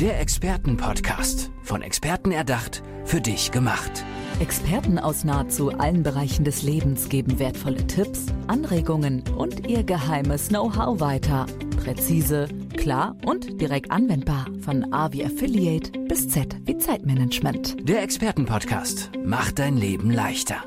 Der Expertenpodcast. Von Experten erdacht, für dich gemacht. Experten aus nahezu allen Bereichen des Lebens geben wertvolle Tipps, Anregungen und ihr geheimes Know-how weiter. Präzise, klar und direkt anwendbar. Von A wie Affiliate bis Z wie Zeitmanagement. Der Expertenpodcast macht dein Leben leichter.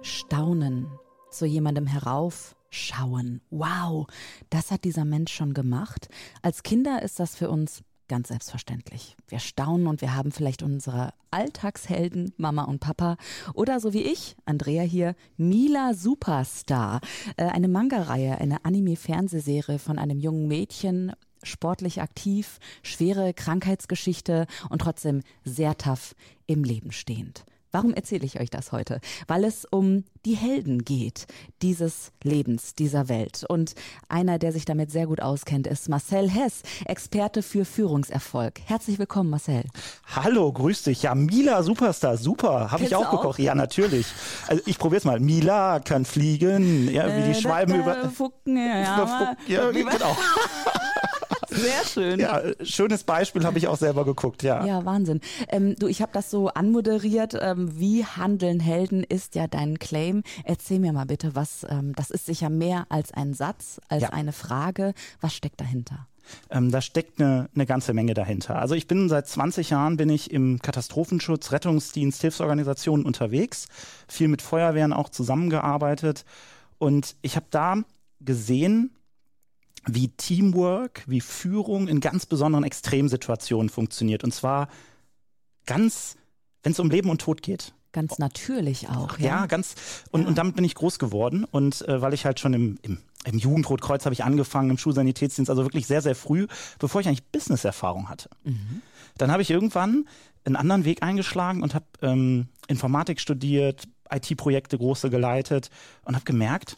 Staunen, zu jemandem herauf, schauen. Wow, das hat dieser Mensch schon gemacht. Als Kinder ist das für uns ganz selbstverständlich. Wir staunen und wir haben vielleicht unsere Alltagshelden, Mama und Papa. Oder so wie ich, Andrea hier, Mila Superstar. Äh, eine Manga-Reihe, eine Anime-Fernsehserie von einem jungen Mädchen, sportlich aktiv, schwere Krankheitsgeschichte und trotzdem sehr tough im Leben stehend. Warum erzähle ich euch das heute? Weil es um die Helden geht dieses Lebens, dieser Welt. Und einer, der sich damit sehr gut auskennt, ist Marcel Hess, Experte für Führungserfolg. Herzlich willkommen, Marcel. Hallo, grüß dich. Ja, Mila Superstar, super. Habe ich auch, auch gekocht. Ja, natürlich. Also ich probiere es mal. Mila kann fliegen, ja, wie die äh, Schwalben über. Fucken, ja, ja, genau. Sehr schön. Ja, schönes Beispiel habe ich auch selber geguckt, ja. Ja, Wahnsinn. Ähm, du, ich habe das so anmoderiert. Ähm, wie handeln Helden ist ja dein Claim. Erzähl mir mal bitte, was, ähm, das ist sicher mehr als ein Satz, als ja. eine Frage. Was steckt dahinter? Ähm, da steckt eine, eine ganze Menge dahinter. Also ich bin seit 20 Jahren bin ich im Katastrophenschutz, Rettungsdienst, Hilfsorganisationen unterwegs, viel mit Feuerwehren auch zusammengearbeitet und ich habe da gesehen, wie Teamwork, wie Führung in ganz besonderen Extremsituationen funktioniert. Und zwar ganz, wenn es um Leben und Tod geht. Ganz natürlich auch. Ja, ja ganz. Und, ja. und damit bin ich groß geworden. Und äh, weil ich halt schon im, im, im Jugendrotkreuz habe ich angefangen, im Schulsanitätsdienst, also wirklich sehr, sehr früh, bevor ich eigentlich Business-Erfahrung hatte. Mhm. Dann habe ich irgendwann einen anderen Weg eingeschlagen und habe ähm, Informatik studiert, IT-Projekte große geleitet und habe gemerkt,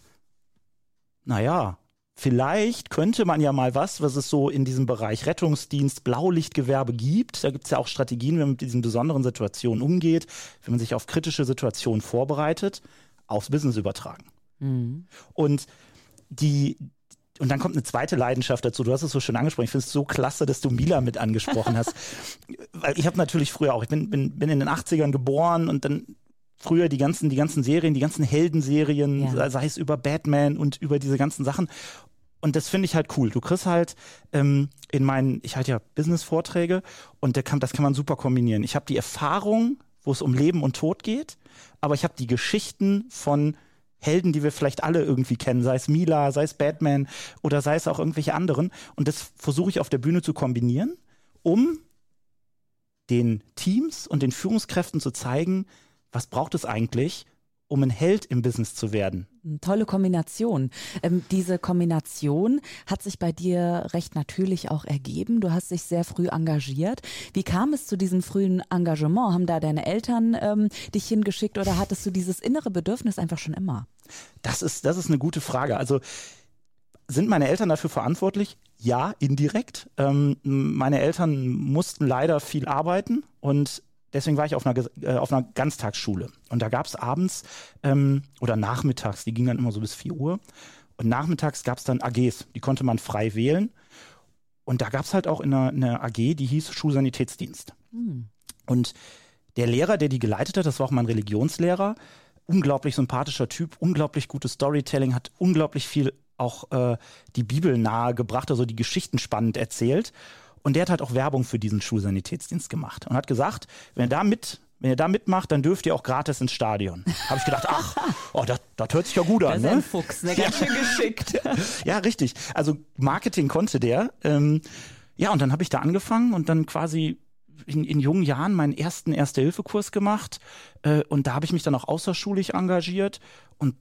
naja, vielleicht könnte man ja mal was, was es so in diesem Bereich Rettungsdienst, Blaulichtgewerbe gibt. Da gibt es ja auch Strategien, wie man mit diesen besonderen Situationen umgeht, wie man sich auf kritische Situationen vorbereitet, aufs Business übertragen. Mhm. Und die, und dann kommt eine zweite Leidenschaft dazu. Du hast es so schön angesprochen. Ich finde es so klasse, dass du Mila mit angesprochen hast. Weil ich habe natürlich früher auch, ich bin, bin, bin in den 80ern geboren und dann früher die ganzen, die ganzen Serien, die ganzen Heldenserien, ja. sei es über Batman und über diese ganzen Sachen und das finde ich halt cool. Du kriegst halt ähm, in meinen, ich halte ja Business-Vorträge und der kann, das kann man super kombinieren. Ich habe die Erfahrung, wo es um Leben und Tod geht, aber ich habe die Geschichten von Helden, die wir vielleicht alle irgendwie kennen, sei es Mila, sei es Batman oder sei es auch irgendwelche anderen. Und das versuche ich auf der Bühne zu kombinieren, um den Teams und den Führungskräften zu zeigen, was braucht es eigentlich, um ein Held im Business zu werden. Tolle Kombination. Ähm, diese Kombination hat sich bei dir recht natürlich auch ergeben. Du hast dich sehr früh engagiert. Wie kam es zu diesem frühen Engagement? Haben da deine Eltern ähm, dich hingeschickt oder hattest du dieses innere Bedürfnis einfach schon immer? Das ist, das ist eine gute Frage. Also sind meine Eltern dafür verantwortlich? Ja, indirekt. Ähm, meine Eltern mussten leider viel arbeiten und deswegen war ich auf einer, äh, auf einer Ganztagsschule. Und da gab es abends ähm, oder nachmittags, die gingen dann immer so bis 4 Uhr. Und nachmittags gab es dann AGs, die konnte man frei wählen. Und da gab es halt auch in einer, einer, AG, die hieß Schulsanitätsdienst. Hm. Und der Lehrer, der die geleitet hat, das war auch mein Religionslehrer, unglaublich sympathischer Typ, unglaublich gutes Storytelling, hat unglaublich viel auch äh, die Bibel nahe gebracht, also die Geschichten spannend erzählt. Und der hat halt auch Werbung für diesen Schulsanitätsdienst gemacht und hat gesagt, wenn ihr da mit wenn ihr da mitmacht, dann dürft ihr auch gratis ins Stadion. Habe ich gedacht, ach, oh, das, das hört sich ja gut an. Das ist ne? ein Fuchs, ne? ganz schön geschickt. ja, richtig. Also Marketing konnte der. Ähm, ja, und dann habe ich da angefangen und dann quasi in, in jungen Jahren meinen ersten Erste-Hilfe-Kurs gemacht. Äh, und da habe ich mich dann auch außerschulisch engagiert. Und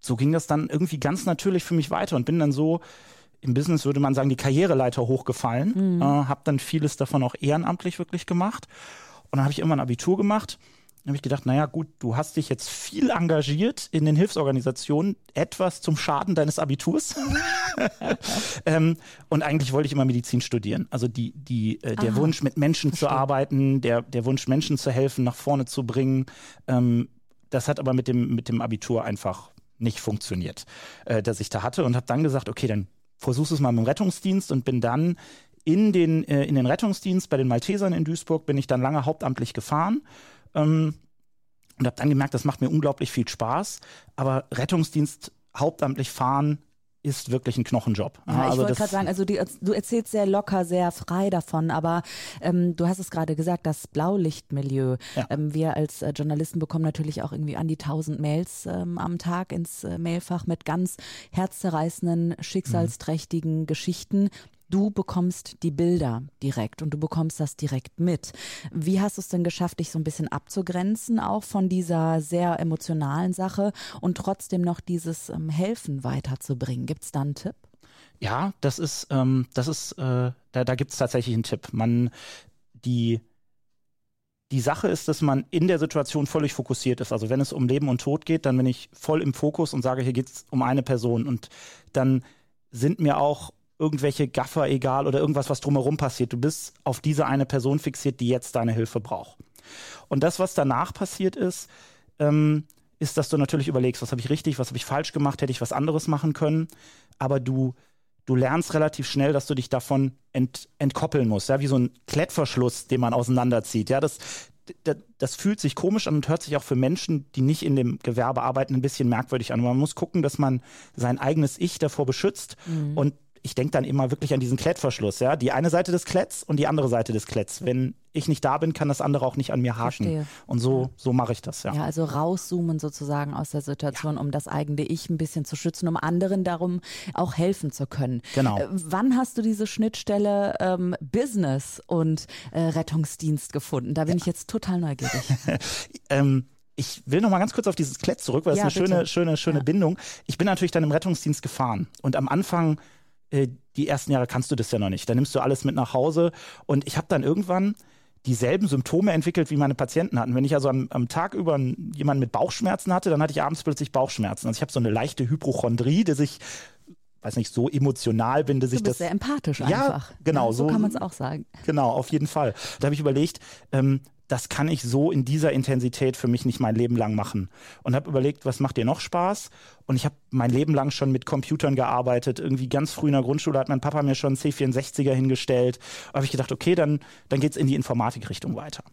so ging das dann irgendwie ganz natürlich für mich weiter und bin dann so im Business würde man sagen, die Karriereleiter hochgefallen. Mhm. Äh, habe dann vieles davon auch ehrenamtlich wirklich gemacht. Und dann habe ich immer ein Abitur gemacht. Dann habe ich gedacht, naja gut, du hast dich jetzt viel engagiert in den Hilfsorganisationen, etwas zum Schaden deines Abiturs. ähm, und eigentlich wollte ich immer Medizin studieren. Also die, die, äh, der Aha. Wunsch, mit Menschen Verstehe. zu arbeiten, der, der Wunsch, Menschen zu helfen, nach vorne zu bringen. Ähm, das hat aber mit dem, mit dem Abitur einfach nicht funktioniert, äh, dass ich da hatte und habe dann gesagt, okay, dann versuch's es mal mit dem Rettungsdienst und bin dann in den, äh, in den Rettungsdienst bei den Maltesern in Duisburg bin ich dann lange hauptamtlich gefahren. Ähm, und habe dann gemerkt, das macht mir unglaublich viel Spaß. Aber Rettungsdienst hauptamtlich fahren ist wirklich ein Knochenjob. Ja, also ich wollte gerade sagen, also die, du erzählst sehr locker, sehr frei davon, aber ähm, du hast es gerade gesagt, das Blaulichtmilieu. Ja. Ähm, wir als äh, Journalisten bekommen natürlich auch irgendwie an die tausend Mails ähm, am Tag ins äh, Mailfach mit ganz herzzerreißenden, schicksalsträchtigen mhm. Geschichten. Du bekommst die Bilder direkt und du bekommst das direkt mit. Wie hast du es denn geschafft, dich so ein bisschen abzugrenzen, auch von dieser sehr emotionalen Sache und trotzdem noch dieses ähm, Helfen weiterzubringen? Gibt es da einen Tipp? Ja, das ist, ähm, das ist, äh, da, da gibt es tatsächlich einen Tipp. Man, die, die Sache ist, dass man in der Situation völlig fokussiert ist. Also wenn es um Leben und Tod geht, dann bin ich voll im Fokus und sage, hier geht es um eine Person. Und dann sind mir auch irgendwelche Gaffer egal oder irgendwas, was drumherum passiert. Du bist auf diese eine Person fixiert, die jetzt deine Hilfe braucht. Und das, was danach passiert ist, ähm, ist, dass du natürlich überlegst, was habe ich richtig, was habe ich falsch gemacht, hätte ich was anderes machen können. Aber du, du lernst relativ schnell, dass du dich davon ent, entkoppeln musst, ja, wie so ein Klettverschluss, den man auseinanderzieht. Ja, das, das, das, fühlt sich komisch an und hört sich auch für Menschen, die nicht in dem Gewerbe arbeiten, ein bisschen merkwürdig an. Man muss gucken, dass man sein eigenes Ich davor beschützt mhm. und ich denke dann immer wirklich an diesen Klettverschluss, ja. Die eine Seite des Kletts und die andere Seite des Kletts. Wenn ich nicht da bin, kann das andere auch nicht an mir haken. Verstehe. Und so, so mache ich das, ja. Ja, also rauszoomen sozusagen aus der Situation, ja. um das eigene Ich ein bisschen zu schützen, um anderen darum auch helfen zu können. Genau. Äh, wann hast du diese Schnittstelle ähm, Business und äh, Rettungsdienst gefunden? Da bin ja. ich jetzt total neugierig. ähm, ich will noch mal ganz kurz auf dieses Klett zurück, weil das ja, eine bitte. schöne, schöne, schöne. Bindung. Ich bin natürlich dann im Rettungsdienst gefahren und am Anfang äh, die ersten Jahre kannst du das ja noch nicht. Da nimmst du alles mit nach Hause. Und ich habe dann irgendwann dieselben Symptome entwickelt, wie meine Patienten hatten. Wenn ich also am, am Tag über jemanden mit Bauchschmerzen hatte, dann hatte ich abends plötzlich Bauchschmerzen. Also ich habe so eine leichte Hypochondrie, dass ich weiß nicht, so emotional bin, dass du ich bist das. sehr empathisch einfach. Ja, genau. Ja, so, so, kann man es auch sagen. Genau, auf jeden Fall. Da habe ich überlegt, ähm, das kann ich so in dieser Intensität für mich nicht mein Leben lang machen. Und habe überlegt, was macht dir noch Spaß? Und ich habe mein Leben lang schon mit Computern gearbeitet. Irgendwie ganz früh in der Grundschule hat mein Papa mir schon einen C64er hingestellt. Da habe ich gedacht, okay, dann, dann geht es in die Informatikrichtung weiter.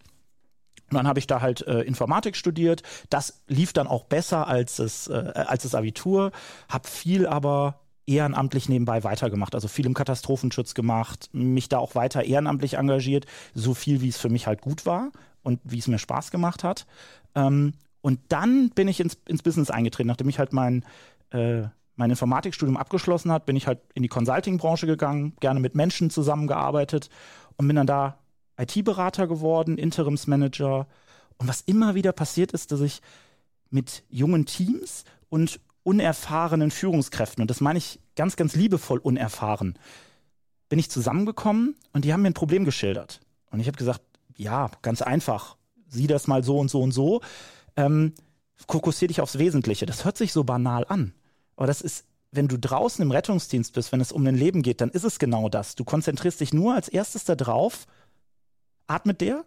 Und dann habe ich da halt äh, Informatik studiert. Das lief dann auch besser als das, äh, als das Abitur. Habe viel aber ehrenamtlich nebenbei weitergemacht, also viel im Katastrophenschutz gemacht, mich da auch weiter ehrenamtlich engagiert, so viel wie es für mich halt gut war und wie es mir Spaß gemacht hat. Ähm, und dann bin ich ins, ins Business eingetreten, nachdem ich halt mein, äh, mein Informatikstudium abgeschlossen hat, bin ich halt in die Consulting-Branche gegangen, gerne mit Menschen zusammengearbeitet und bin dann da IT-Berater geworden, Interimsmanager. Und was immer wieder passiert ist, dass ich mit jungen Teams und unerfahrenen Führungskräften, und das meine ich ganz, ganz liebevoll unerfahren, bin ich zusammengekommen und die haben mir ein Problem geschildert. Und ich habe gesagt, ja, ganz einfach, sieh das mal so und so und so. Ähm, fokussier dich aufs Wesentliche. Das hört sich so banal an. Aber das ist, wenn du draußen im Rettungsdienst bist, wenn es um ein Leben geht, dann ist es genau das. Du konzentrierst dich nur als erstes da drauf, atmet der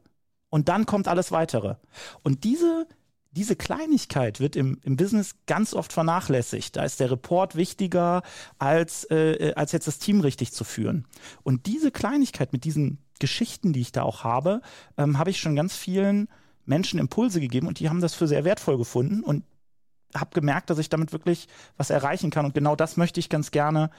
und dann kommt alles weitere. Und diese, diese Kleinigkeit wird im, im Business ganz oft vernachlässigt. Da ist der Report wichtiger, als, äh, als jetzt das Team richtig zu führen. Und diese Kleinigkeit mit diesen Geschichten, die ich da auch habe, ähm, habe ich schon ganz vielen Menschen Impulse gegeben und die haben das für sehr wertvoll gefunden und habe gemerkt, dass ich damit wirklich was erreichen kann. Und genau das möchte ich ganz gerne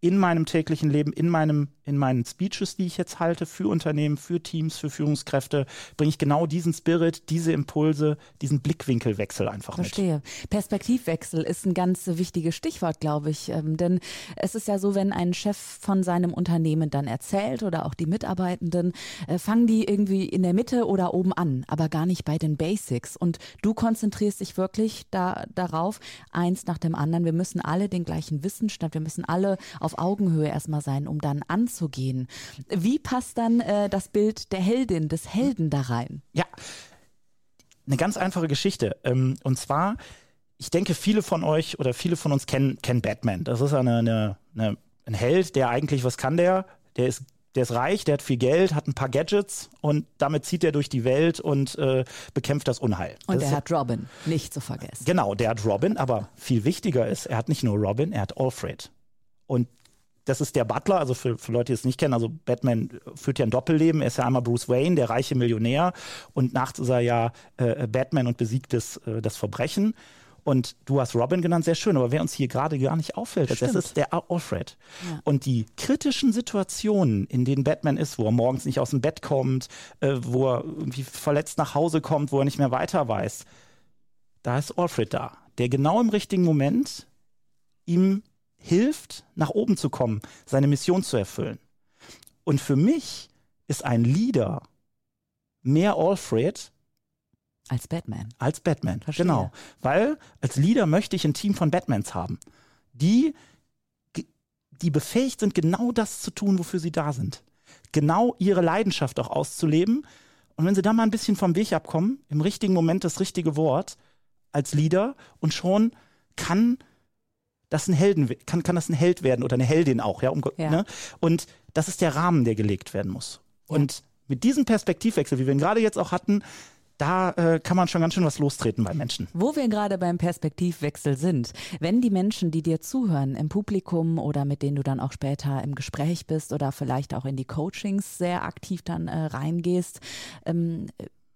in meinem täglichen Leben, in, meinem, in meinen Speeches, die ich jetzt halte, für Unternehmen, für Teams, für Führungskräfte, bringe ich genau diesen Spirit, diese Impulse, diesen Blickwinkelwechsel einfach Verstehe. mit. Verstehe. Perspektivwechsel ist ein ganz wichtiges Stichwort, glaube ich. Ähm, denn es ist ja so, wenn ein Chef von seinem Unternehmen dann erzählt oder auch die Mitarbeitenden, äh, fangen die irgendwie in der Mitte oder oben an, aber gar nicht bei den Basics. Und du konzentrierst dich wirklich da, darauf, eins nach dem anderen. Wir müssen alle den gleichen Wissensstand, wir müssen alle auf Augenhöhe erstmal sein, um dann anzugehen. Wie passt dann äh, das Bild der Heldin, des Helden da rein? Ja, eine ganz einfache Geschichte. Ähm, und zwar, ich denke, viele von euch oder viele von uns kennen, kennen Batman. Das ist eine, eine, eine, ein Held, der eigentlich, was kann der? Der ist der ist reich, der hat viel Geld, hat ein paar Gadgets und damit zieht er durch die Welt und äh, bekämpft das Unheil. Und das er hat Robin, nicht zu vergessen. Genau, der hat Robin, aber viel wichtiger ist, er hat nicht nur Robin, er hat Alfred. Und das ist der Butler, also für, für Leute, die es nicht kennen, also Batman führt ja ein Doppelleben. Er ist ja einmal Bruce Wayne, der reiche Millionär, und nachts ist er ja äh, Batman und besiegt das, äh, das Verbrechen. Und du hast Robin genannt, sehr schön, aber wer uns hier gerade gar nicht auffällt, das ist der Alfred. Ja. Und die kritischen Situationen, in denen Batman ist, wo er morgens nicht aus dem Bett kommt, äh, wo er irgendwie verletzt nach Hause kommt, wo er nicht mehr weiter weiß, da ist Alfred da, der genau im richtigen Moment ihm hilft, nach oben zu kommen, seine Mission zu erfüllen. Und für mich ist ein Leader mehr Alfred als Batman. Als Batman, Verstehe. genau. Weil als Leader möchte ich ein Team von Batmans haben, die, die befähigt sind, genau das zu tun, wofür sie da sind. Genau ihre Leidenschaft auch auszuleben. Und wenn sie da mal ein bisschen vom Weg abkommen, im richtigen Moment das richtige Wort als Leader und schon kann das ein Helden, kann, kann das ein Held werden oder eine Heldin auch, ja, um, ja. Ne? Und das ist der Rahmen, der gelegt werden muss. Und mit diesem Perspektivwechsel, wie wir ihn gerade jetzt auch hatten, da äh, kann man schon ganz schön was lostreten bei Menschen. Wo wir gerade beim Perspektivwechsel sind, wenn die Menschen, die dir zuhören, im Publikum oder mit denen du dann auch später im Gespräch bist oder vielleicht auch in die Coachings sehr aktiv dann äh, reingehst, ähm,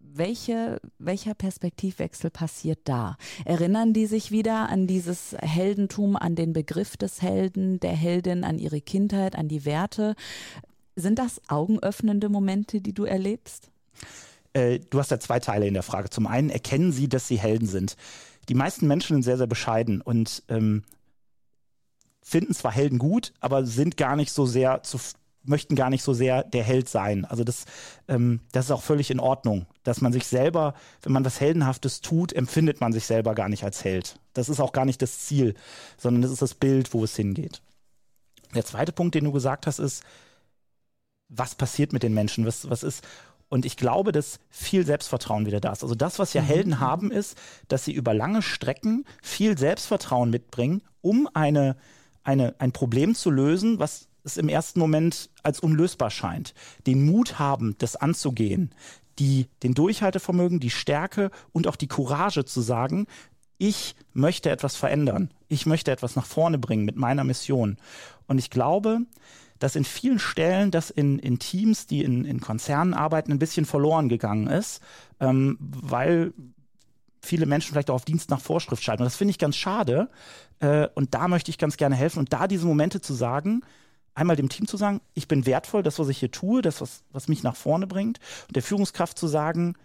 welche, welcher Perspektivwechsel passiert da? Erinnern die sich wieder an dieses Heldentum, an den Begriff des Helden, der Heldin, an ihre Kindheit, an die Werte? Sind das augenöffnende Momente, die du erlebst? Äh, du hast ja zwei Teile in der Frage. Zum einen erkennen sie, dass sie Helden sind. Die meisten Menschen sind sehr, sehr bescheiden und ähm, finden zwar Helden gut, aber sind gar nicht so sehr zu, möchten gar nicht so sehr der Held sein. Also das, ähm, das ist auch völlig in Ordnung, dass man sich selber, wenn man was Heldenhaftes tut, empfindet man sich selber gar nicht als Held. Das ist auch gar nicht das Ziel, sondern das ist das Bild, wo es hingeht. Der zweite Punkt, den du gesagt hast, ist, was passiert mit den Menschen? Was, was ist? Und ich glaube, dass viel Selbstvertrauen wieder da ist. Also das, was ja mhm. Helden haben, ist, dass sie über lange Strecken viel Selbstvertrauen mitbringen, um eine, eine, ein Problem zu lösen, was es im ersten Moment als unlösbar scheint. Den Mut haben, das anzugehen, die, den Durchhaltevermögen, die Stärke und auch die Courage zu sagen, ich möchte etwas verändern. Ich möchte etwas nach vorne bringen mit meiner Mission. Und ich glaube, dass in vielen Stellen das in, in Teams, die in, in Konzernen arbeiten, ein bisschen verloren gegangen ist, ähm, weil viele Menschen vielleicht auch auf Dienst nach Vorschrift schalten. Und das finde ich ganz schade. Äh, und da möchte ich ganz gerne helfen. Und da diese Momente zu sagen, einmal dem Team zu sagen, ich bin wertvoll, das, was ich hier tue, das, was, was mich nach vorne bringt. Und der Führungskraft zu sagen,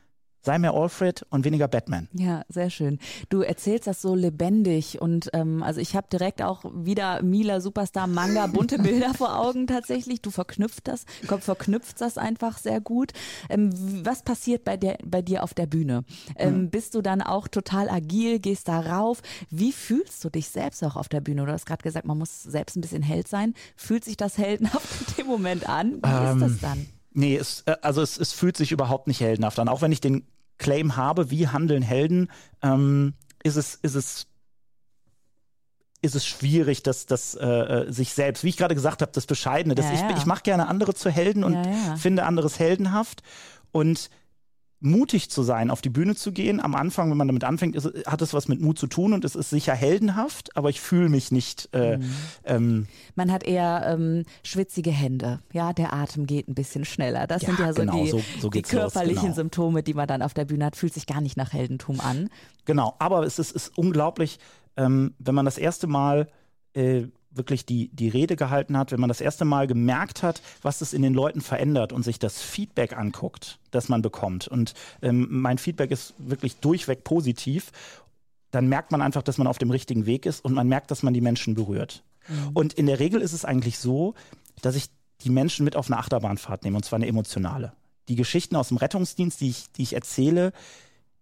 sei mehr Alfred und weniger Batman. Ja, sehr schön. Du erzählst das so lebendig und ähm, also ich habe direkt auch wieder Mila Superstar Manga bunte Bilder vor Augen tatsächlich. Du verknüpft das, verknüpft das einfach sehr gut. Ähm, was passiert bei der bei dir auf der Bühne? Ähm, hm. Bist du dann auch total agil, gehst da rauf? Wie fühlst du dich selbst auch auf der Bühne? Du hast gerade gesagt, man muss selbst ein bisschen Held sein. Fühlt sich das heldenhaft in dem Moment an? Wie ist das ähm, dann? Nee, es, äh, also es, es fühlt sich überhaupt nicht heldenhaft an. Auch wenn ich den Claim habe, wie handeln Helden, ähm, ist es, ist es ist es schwierig, dass das äh, äh, sich selbst, wie ich gerade gesagt habe, das Bescheidene, dass ja, ja. ich, ich mache gerne andere zu Helden und ja, finde anderes heldenhaft und mutig zu sein, auf die Bühne zu gehen. Am Anfang, wenn man damit anfängt, ist, hat es was mit Mut zu tun und es ist sicher heldenhaft, aber ich fühle mich nicht. Äh, mhm. ähm, man hat eher ähm, schwitzige Hände, ja, der Atem geht ein bisschen schneller. Das ja, sind ja so genau, die, so, so die körperlichen los, genau. Symptome, die man dann auf der Bühne hat, fühlt sich gar nicht nach Heldentum an. Genau, aber es ist, ist unglaublich, ähm, wenn man das erste Mal äh, wirklich die, die Rede gehalten hat, wenn man das erste Mal gemerkt hat, was es in den Leuten verändert und sich das Feedback anguckt, das man bekommt. Und ähm, mein Feedback ist wirklich durchweg positiv. Dann merkt man einfach, dass man auf dem richtigen Weg ist und man merkt, dass man die Menschen berührt. Mhm. Und in der Regel ist es eigentlich so, dass ich die Menschen mit auf eine Achterbahnfahrt nehme, und zwar eine emotionale. Die Geschichten aus dem Rettungsdienst, die ich, die ich erzähle,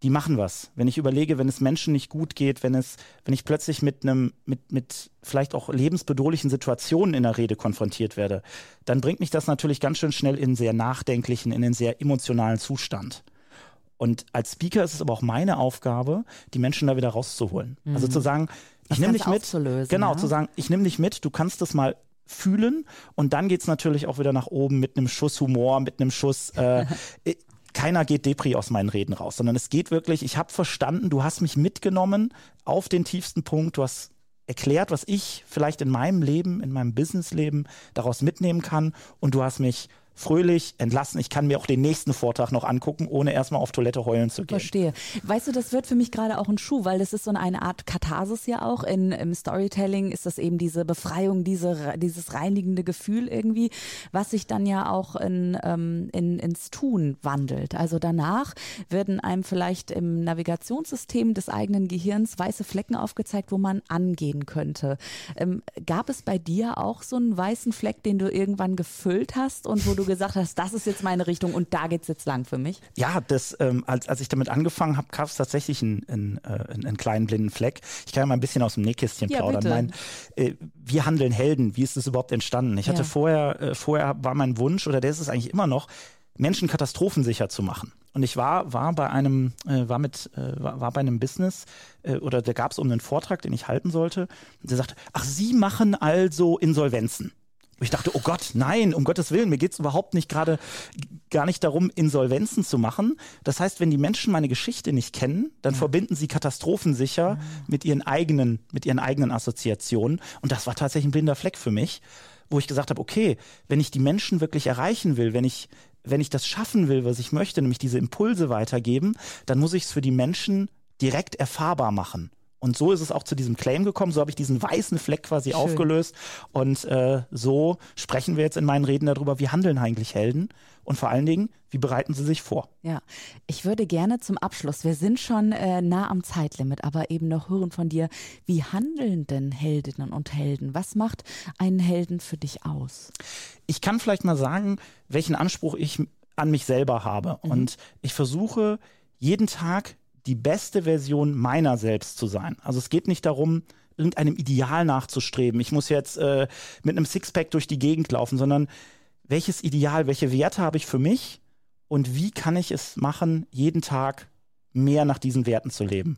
die machen was. Wenn ich überlege, wenn es Menschen nicht gut geht, wenn es, wenn ich plötzlich mit einem, mit, mit vielleicht auch lebensbedrohlichen Situationen in der Rede konfrontiert werde, dann bringt mich das natürlich ganz schön schnell in einen sehr nachdenklichen, in einen sehr emotionalen Zustand. Und als Speaker ist es aber auch meine Aufgabe, die Menschen da wieder rauszuholen. Also mhm. Also zu sagen, ich nehme dich mit. Genau, ja? zu sagen, ich nehme dich mit, du kannst das mal fühlen und dann geht es natürlich auch wieder nach oben mit einem Schuss Humor, mit einem Schuss äh, keiner geht Depri aus meinen Reden raus, sondern es geht wirklich, ich habe verstanden, du hast mich mitgenommen auf den tiefsten Punkt, du hast erklärt, was ich vielleicht in meinem Leben, in meinem Businessleben daraus mitnehmen kann. Und du hast mich fröhlich entlassen. Ich kann mir auch den nächsten Vortrag noch angucken, ohne erstmal auf Toilette heulen zu gehen. Verstehe. Weißt du, das wird für mich gerade auch ein Schuh, weil das ist so eine Art Katharsis ja auch. In, Im Storytelling ist das eben diese Befreiung, diese, dieses reinigende Gefühl irgendwie, was sich dann ja auch in, ähm, in, ins Tun wandelt. Also danach werden einem vielleicht im Navigationssystem des eigenen Gehirns weiße Flecken aufgezeigt, wo man angehen könnte. Ähm, gab es bei dir auch so einen weißen Fleck, den du irgendwann gefüllt hast und wo du gesagt hast, das ist jetzt meine Richtung und da geht es jetzt lang für mich? Ja, das, ähm, als, als ich damit angefangen habe, gab es tatsächlich einen, einen, äh, einen, kleinen blinden Fleck. Ich kann ja mal ein bisschen aus dem Nähkästchen ja, plaudern. Mein, äh, wir handeln Helden. Wie ist das überhaupt entstanden? Ich hatte ja. vorher, äh, vorher war mein Wunsch, oder der ist es eigentlich immer noch, Menschen katastrophensicher zu machen. Und ich war, war bei einem, äh, war mit, äh, war, war, bei einem Business, äh, oder da gab es um einen Vortrag, den ich halten sollte. Und der sagte, ach, Sie machen also Insolvenzen. Und ich dachte, oh Gott, nein, um Gottes Willen, mir geht es überhaupt nicht gerade gar nicht darum, Insolvenzen zu machen. Das heißt, wenn die Menschen meine Geschichte nicht kennen, dann ja. verbinden sie Katastrophen sicher ja. mit ihren eigenen, mit ihren eigenen Assoziationen. Und das war tatsächlich ein blinder Fleck für mich, wo ich gesagt habe, okay, wenn ich die Menschen wirklich erreichen will, wenn ich, wenn ich das schaffen will, was ich möchte, nämlich diese Impulse weitergeben, dann muss ich es für die Menschen direkt erfahrbar machen. Und so ist es auch zu diesem Claim gekommen. So habe ich diesen weißen Fleck quasi Schön. aufgelöst. Und äh, so sprechen wir jetzt in meinen Reden darüber, wie handeln eigentlich Helden und vor allen Dingen, wie bereiten sie sich vor? Ja, ich würde gerne zum Abschluss, wir sind schon äh, nah am Zeitlimit, aber eben noch hören von dir, wie handeln denn Heldinnen und Helden? Was macht einen Helden für dich aus? Ich kann vielleicht mal sagen, welchen Anspruch ich an mich selber habe. Mhm. Und ich versuche jeden Tag die beste Version meiner selbst zu sein. Also es geht nicht darum, irgendeinem Ideal nachzustreben. Ich muss jetzt äh, mit einem Sixpack durch die Gegend laufen, sondern welches Ideal, welche Werte habe ich für mich und wie kann ich es machen, jeden Tag mehr nach diesen Werten zu leben.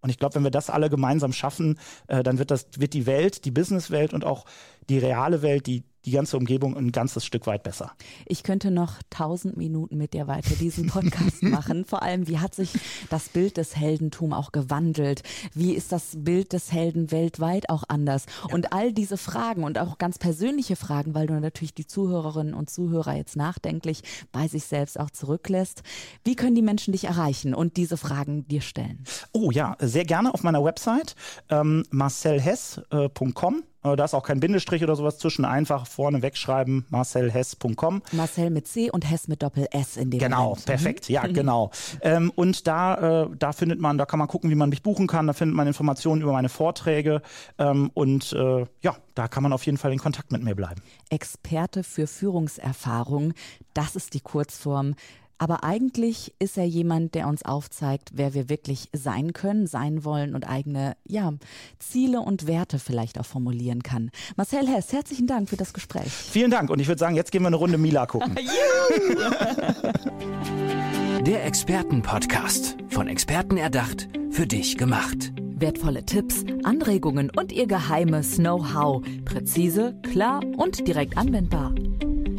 Und ich glaube, wenn wir das alle gemeinsam schaffen, äh, dann wird das, wird die Welt, die Businesswelt und auch die reale Welt, die die ganze Umgebung ein ganzes Stück weit besser. Ich könnte noch tausend Minuten mit dir weiter diesen Podcast machen. Vor allem, wie hat sich das Bild des Heldentum auch gewandelt? Wie ist das Bild des Helden weltweit auch anders? Ja. Und all diese Fragen und auch ganz persönliche Fragen, weil du natürlich die Zuhörerinnen und Zuhörer jetzt nachdenklich bei sich selbst auch zurücklässt. Wie können die Menschen dich erreichen und diese Fragen dir stellen? Oh ja, sehr gerne auf meiner Website ähm, marcelhess.com. Äh, da ist auch kein Bindestrich oder sowas zwischen. Einfach vorne wegschreiben, marcelhess.com. Marcel mit C und Hess mit Doppel-S in dem Genau, Moment. perfekt. Ja, mhm. genau. Ähm, und da, äh, da findet man, da kann man gucken, wie man mich buchen kann. Da findet man Informationen über meine Vorträge. Ähm, und äh, ja, da kann man auf jeden Fall in Kontakt mit mir bleiben. Experte für Führungserfahrung, das ist die Kurzform. Aber eigentlich ist er jemand, der uns aufzeigt, wer wir wirklich sein können, sein wollen und eigene ja, Ziele und Werte vielleicht auch formulieren kann. Marcel Hess, herzlichen Dank für das Gespräch. Vielen Dank und ich würde sagen, jetzt gehen wir eine Runde Mila gucken. Der Expertenpodcast, von Experten erdacht, für dich gemacht. Wertvolle Tipps, Anregungen und ihr geheimes Know-how. Präzise, klar und direkt anwendbar.